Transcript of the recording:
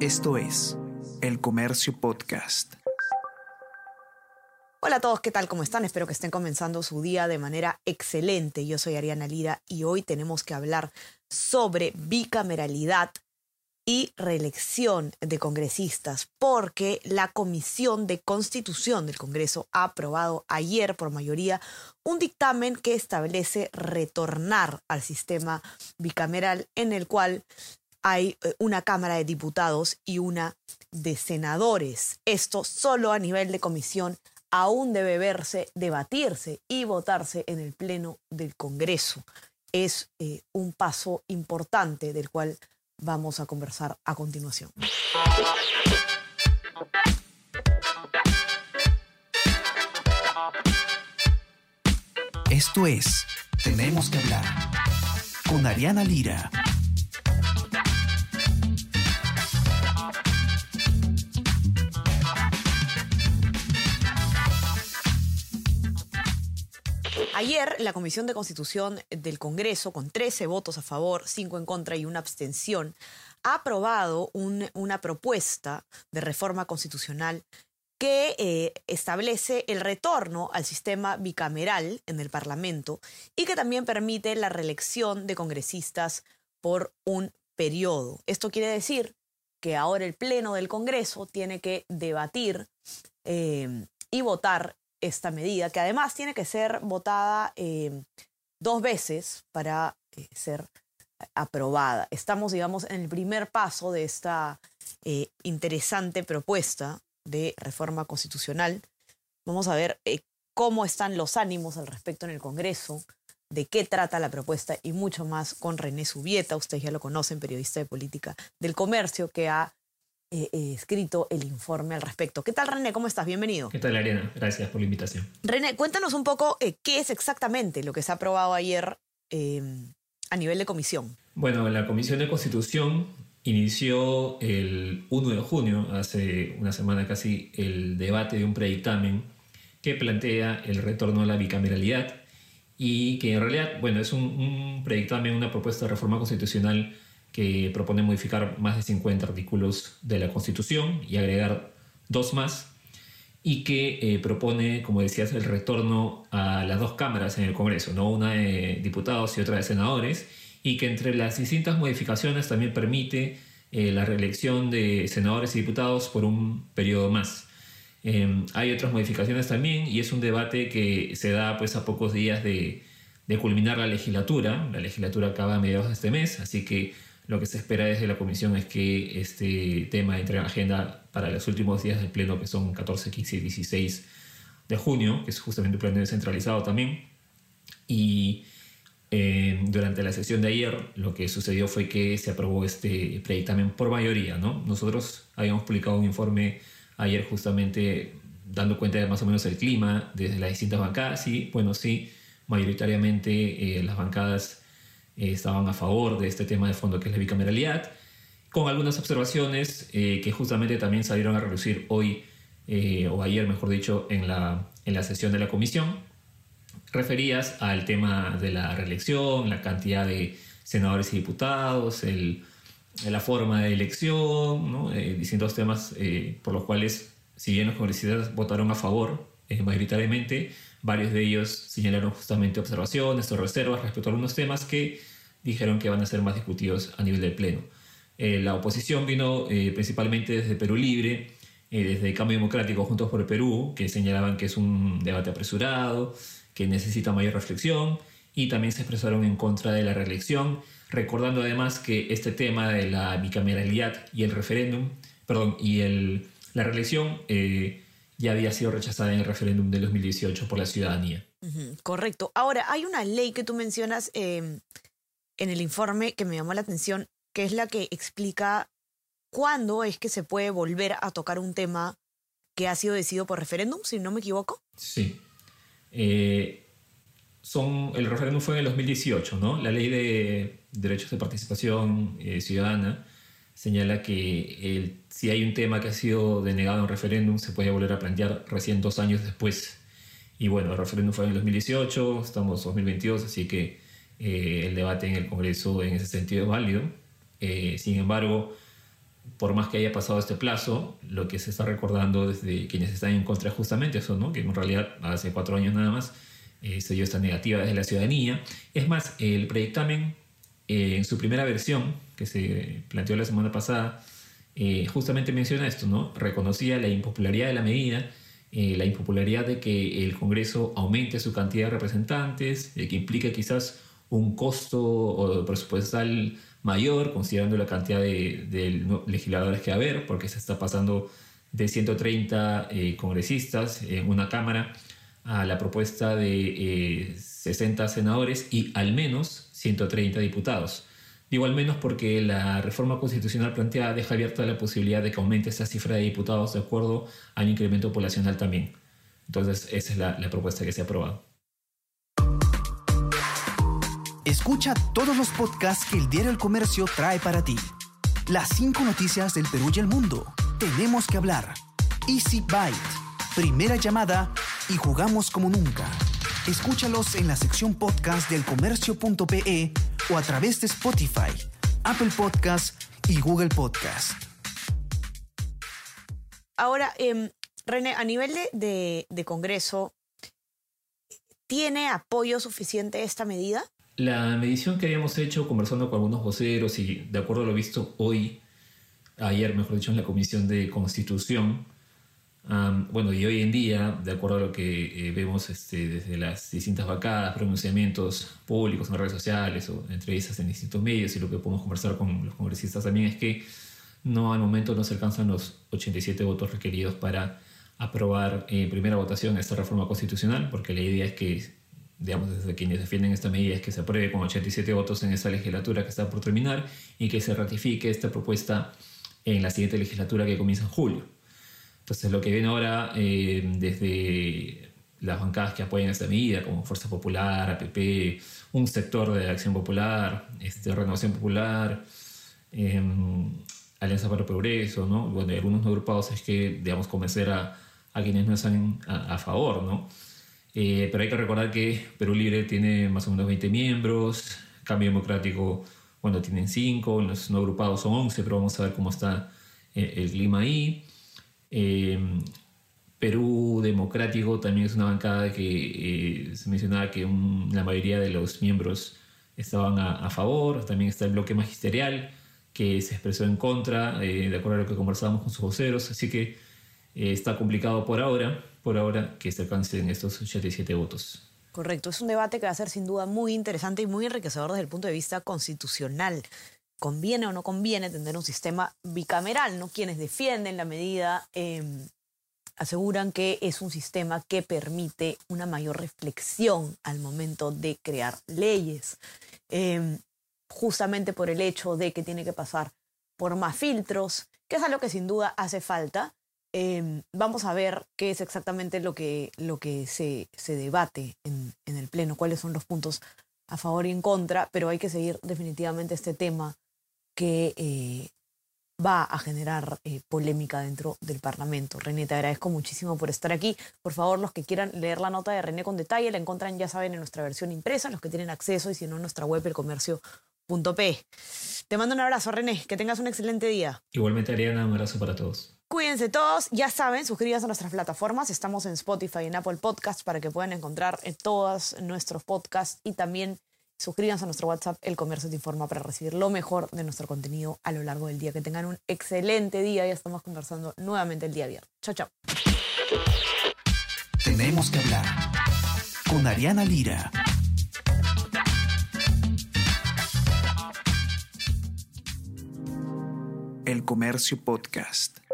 Esto es El Comercio Podcast. Hola a todos, ¿qué tal? ¿Cómo están? Espero que estén comenzando su día de manera excelente. Yo soy Ariana Lira y hoy tenemos que hablar sobre bicameralidad y reelección de congresistas, porque la Comisión de Constitución del Congreso ha aprobado ayer por mayoría un dictamen que establece retornar al sistema bicameral en el cual hay eh, una Cámara de Diputados y una de senadores. Esto solo a nivel de comisión aún debe verse, debatirse y votarse en el Pleno del Congreso. Es eh, un paso importante del cual vamos a conversar a continuación. Esto es Tenemos que hablar con Ariana Lira. Ayer, la Comisión de Constitución del Congreso, con 13 votos a favor, 5 en contra y una abstención, ha aprobado una propuesta de reforma constitucional que eh, establece el retorno al sistema bicameral en el Parlamento y que también permite la reelección de congresistas por un periodo. Esto quiere decir que ahora el Pleno del Congreso tiene que debatir eh, y votar esta medida, que además tiene que ser votada eh, dos veces para eh, ser aprobada. Estamos, digamos, en el primer paso de esta eh, interesante propuesta de reforma constitucional. Vamos a ver cómo están los ánimos al respecto en el Congreso, de qué trata la propuesta y mucho más con René Subieta, ustedes ya lo conocen, periodista de política del comercio, que ha eh, eh, escrito el informe al respecto. ¿Qué tal, René? ¿Cómo estás? Bienvenido. ¿Qué tal, Arena? Gracias por la invitación. René, cuéntanos un poco eh, qué es exactamente lo que se ha aprobado ayer a nivel de comisión. Bueno, la Comisión de Constitución inició el 1 de junio, hace una semana casi, el debate de un predictamen que plantea el retorno a la bicameralidad y que en realidad, bueno, es un, un predictamen, una propuesta de reforma constitucional que propone modificar más de 50 artículos de la Constitución y agregar dos más, y que eh, propone, como decías, el retorno a las dos cámaras en el Congreso, ¿no? una de diputados y otra de senadores, y que entre las distintas modificaciones también permite eh, la reelección de senadores y diputados por un periodo más. Em, hay otras modificaciones también y es un debate que se da pues a pocos días de, de culminar la legislatura. La legislatura acaba a mediados de este mes, así que lo que se espera desde la comisión es que este tema entre en agenda para los últimos días del pleno, que son 14, 15 y 16 de junio, que es justamente un pleno descentralizado también. Y eh, durante la sesión de ayer, lo que sucedió fue que se aprobó este predictamen por mayoría. ¿no? Nosotros habíamos publicado un informe ayer justamente dando cuenta de más o menos el clima desde las distintas bancadas y, bueno, sí, mayoritariamente eh, las bancadas eh, estaban a favor de este tema de fondo que es la bicameralidad, con algunas observaciones eh, que justamente también salieron a reducir hoy, eh, o ayer mejor dicho, en la, en la sesión de la comisión, referías al tema de la reelección, la cantidad de senadores y diputados, el, la forma de elección, ¿no? distintos temas por los cuales, si bien los congresistas votaron a favor mayoritariamente, Varios de ellos señalaron justamente observaciones o reservas respecto a algunos temas que dijeron que van a ser más discutidos a nivel del Pleno. Eh, la oposición vino eh, principalmente desde Perú Libre, eh, desde Cambio Democrático Juntos por el Perú, que señalaban que es un debate apresurado, que necesita mayor reflexión, y también se expresaron en contra de la reelección, recordando además que este tema de la bicameralidad y el referéndum, perdón, y el, la reelección ya había sido rechazada en el referéndum de 2018 por la ciudadanía. correcto. Ahora, hay una ley que tú mencionas em, en el informe que me llamó la atención, que es la que explica cuándo es que se puede volver a tocar un tema que ha sido decidido por referéndum, si no me equivoco. Sí. Eh, son, el referéndum fue en el 2018, ¿no? La ley de derechos de participación eh, ciudadana señala que si hay un tema que ha sido denegado en referéndum, se puede volver a plantear recién dos años después. Y bueno, el referéndum fue en el 2018, estamos en 2022, así que eh, el debate en el Congreso en ese sentido es válido. Eh, sin embargo, por más que haya pasado este plazo, lo que se está recordando desde quienes están en contra es justamente eso, ¿no? que en realidad hace cuatro años nada más eh, se dio esta negativa desde la ciudadanía. Es más, el predictamen eh, en su primera versión, que se planteó la semana pasada, eh, justamente menciona esto, ¿no? reconocía la impopularidad de la medida, la impopularidad de que el Congreso aumente su cantidad de representantes, de que implica quizás un costo presupuestal mayor, considerando la cantidad de, legisladores que va a haber, porque se está pasando de 130 eh, congresistas en una Cámara a la propuesta de 60 eh, senadores y al menos 130 diputados. Digo al menos porque la reforma constitucional planteada deja abierta la posibilidad de que aumente esa cifra de diputados de acuerdo al incremento poblacional también. Entonces, esa es la propuesta que se ha aprobado. Escucha todos los podcasts que el Diario El Comercio trae para ti. Las cinco noticias del Perú y el mundo. Tenemos que hablar. Easy Byte. Primera llamada y jugamos como nunca. Escúchalos en la sección podcast del comercio.pe o a través de Spotify, Apple Podcast y Google Podcast. Ahora, eh, René, a nivel de, de Congreso, ¿tiene apoyo suficiente esta medida? La medición que habíamos hecho conversando con algunos voceros y de acuerdo a lo visto hoy, ayer mejor dicho, en la Comisión de Constitución, bueno, y hoy en día, de acuerdo a lo que eh, vemos este, desde las distintas vacadas, pronunciamientos públicos en redes sociales o entrevistas en distintos medios y lo que podemos conversar con los congresistas también es que no al momento no se alcanzan los 87 votos requeridos para aprobar en primera votación esta reforma constitucional, porque la idea es que digamos, desde quienes defienden esta medida es que se apruebe con 87 votos en esta legislatura que está por terminar y que se ratifique esta propuesta en la siguiente legislatura que comienza en julio. Entonces, lo que viene ahora eh, desde las bancadas que apoyan esta medida, como Fuerza Popular, APP, un sector de Acción Popular, este, Renovación Popular, em, Alianza para el Progreso, ¿no? Bueno, algunos agrupados es que, digamos, convencer a, a quienes no están a, a favor, ¿no? Eh, pero hay que recordar que Perú Libre tiene más o menos 20 miembros, Cambio Democrático, bueno, tienen 5, los no agrupados son 11, pero vamos a ver cómo está eh, el, clima ahí. Eh, Perú Democrático también es una bancada que se mencionaba que la mayoría de los miembros estaban a, favor, también está el bloque magisterial que se expresó en contra, de acuerdo a lo que conversábamos con sus voceros, así que está complicado por ahora por ahora que se alcancen estos 87 votos. Correcto, es un debate que va a ser sin duda muy interesante y muy enriquecedor desde el punto de vista constitucional. ¿Conviene o no conviene tener un sistema bicameral? ¿no? Quienes defienden la medida em, aseguran que es un sistema que permite una mayor reflexión al momento de crear leyes, em, justamente por el hecho de que tiene que pasar por más filtros, que es algo que sin duda hace falta, Em, vamos a ver qué es exactamente lo que, lo que se, se debate en, en, el Pleno, cuáles son los puntos a favor y en contra, pero hay que seguir definitivamente este tema que eh, va a generar eh, polémica dentro del Parlamento. René, te agradezco muchísimo por estar aquí. Por favor, los que quieran leer la nota de René con detalle, la encuentran, ya saben, en nuestra versión impresa, los que tienen acceso, y si no, en nuestra web, elcomercio.p. Te mando un abrazo, René, que tengas un excelente día. Igualmente, Ariana, un abrazo para todos. Cuídense todos, ya saben, suscríbanse a nuestras plataformas. Estamos en Spotify y en Apple Podcasts para que puedan encontrar en todos nuestros podcasts y también suscríbanse a nuestro WhatsApp El Comercio Te Informa para recibir lo mejor de nuestro contenido a lo largo del día. Que tengan un excelente día. Ya estamos conversando nuevamente el día viernes. Chao, chao. Tenemos que hablar con Ariana Lira. El Comercio Podcast.